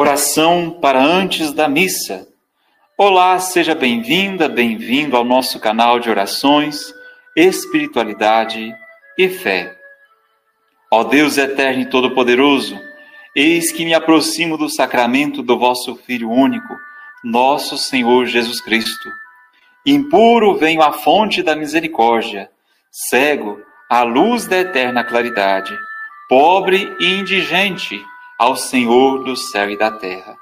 Oração para antes da missa. Olá, seja bem-vinda, bem-vindo ao nosso canal de orações, espiritualidade e fé. Ó Deus eterno e todo-poderoso, eis que me aproximo do sacramento do vosso Filho único, nosso Senhor Jesus Cristo. Impuro venho à fonte da misericórdia, cego à luz da eterna claridade, pobre e indigente ao Senhor do céu e da terra.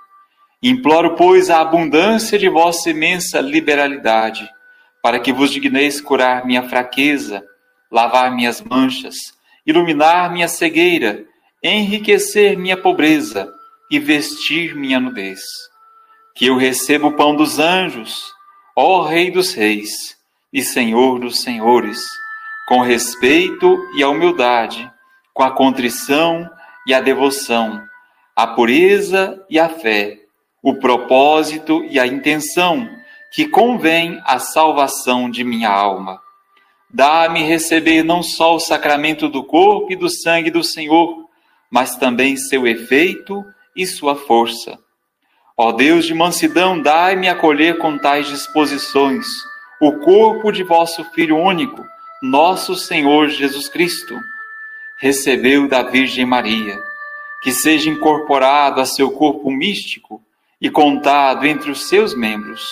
Imploro, pois, a abundância de vossa imensa liberalidade, para que vos digneis curar minha fraqueza, lavar minhas manchas, iluminar minha cegueira, enriquecer minha pobreza e vestir minha nudez. Que eu receba o pão dos anjos, ó Rei dos Reis e Senhor dos Senhores, com respeito e a humildade, com a contrição e a devoção, a pureza e a fé, o propósito e a intenção que convém à salvação de minha alma. Dá-me receber não só o sacramento do corpo e do sangue do Senhor, mas também seu efeito e sua força. Ó Deus de mansidão, dai-me acolher com tais disposições o corpo de vosso Filho único, nosso Senhor Jesus Cristo recebeu da Virgem Maria, que seja incorporado a seu corpo místico e contado entre os seus membros.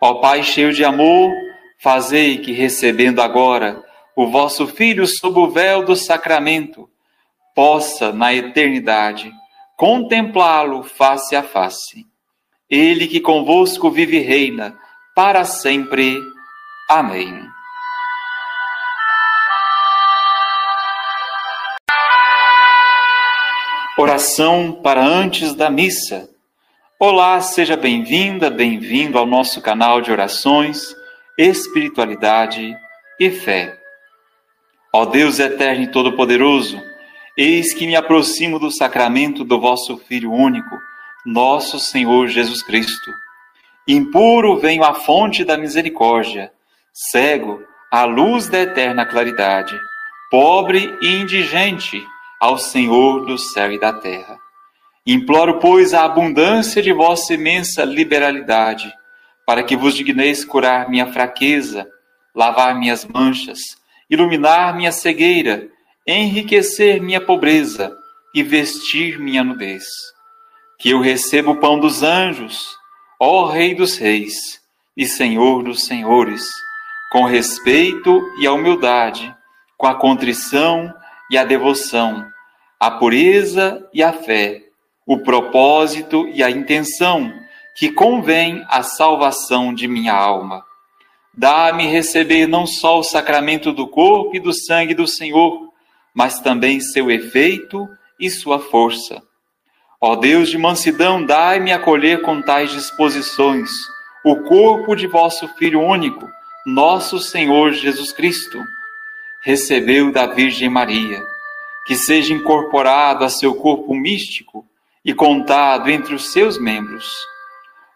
Ó Pai cheio de amor, fazei que, recebendo agora o vosso Filho sob o véu do sacramento, possa, na eternidade, contemplá-lo face a face. Ele que convosco vive e reina, para sempre. Amém. Oração para antes da missa. Olá, seja bem-vinda, bem-vindo ao nosso canal de orações, espiritualidade e fé. Ó Deus eterno e todo-poderoso, eis que me aproximo do sacramento do vosso Filho único, nosso Senhor Jesus Cristo. Impuro venho à fonte da misericórdia, cego à luz da eterna claridade, pobre e indigente ao Senhor do céu e da terra. Imploro, pois, a abundância de vossa imensa liberalidade, para que vos digneis curar minha fraqueza, lavar minhas manchas, iluminar minha cegueira, enriquecer minha pobreza e vestir minha nudez. Que eu receba o pão dos anjos, ó Rei dos Reis e Senhor dos Senhores, com respeito e a humildade, com a contrição e a devoção a pureza e a fé, o propósito e a intenção que convém à salvação de minha alma. Dá-me receber não só o sacramento do corpo e do sangue do Senhor, mas também seu efeito e sua força. Ó Deus de mansidão, dai-me acolher com tais disposições o corpo de vosso Filho único, nosso Senhor Jesus Cristo. Recebeu da Virgem Maria que seja incorporado a seu corpo místico e contado entre os seus membros.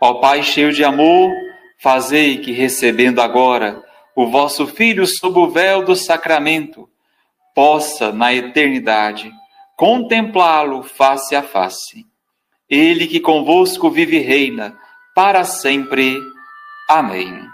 Ó Pai cheio de amor, fazei que, recebendo agora o vosso Filho sob o véu do sacramento, possa, na eternidade, contemplá-lo face a face. Ele que convosco vive e reina, para sempre. Amém.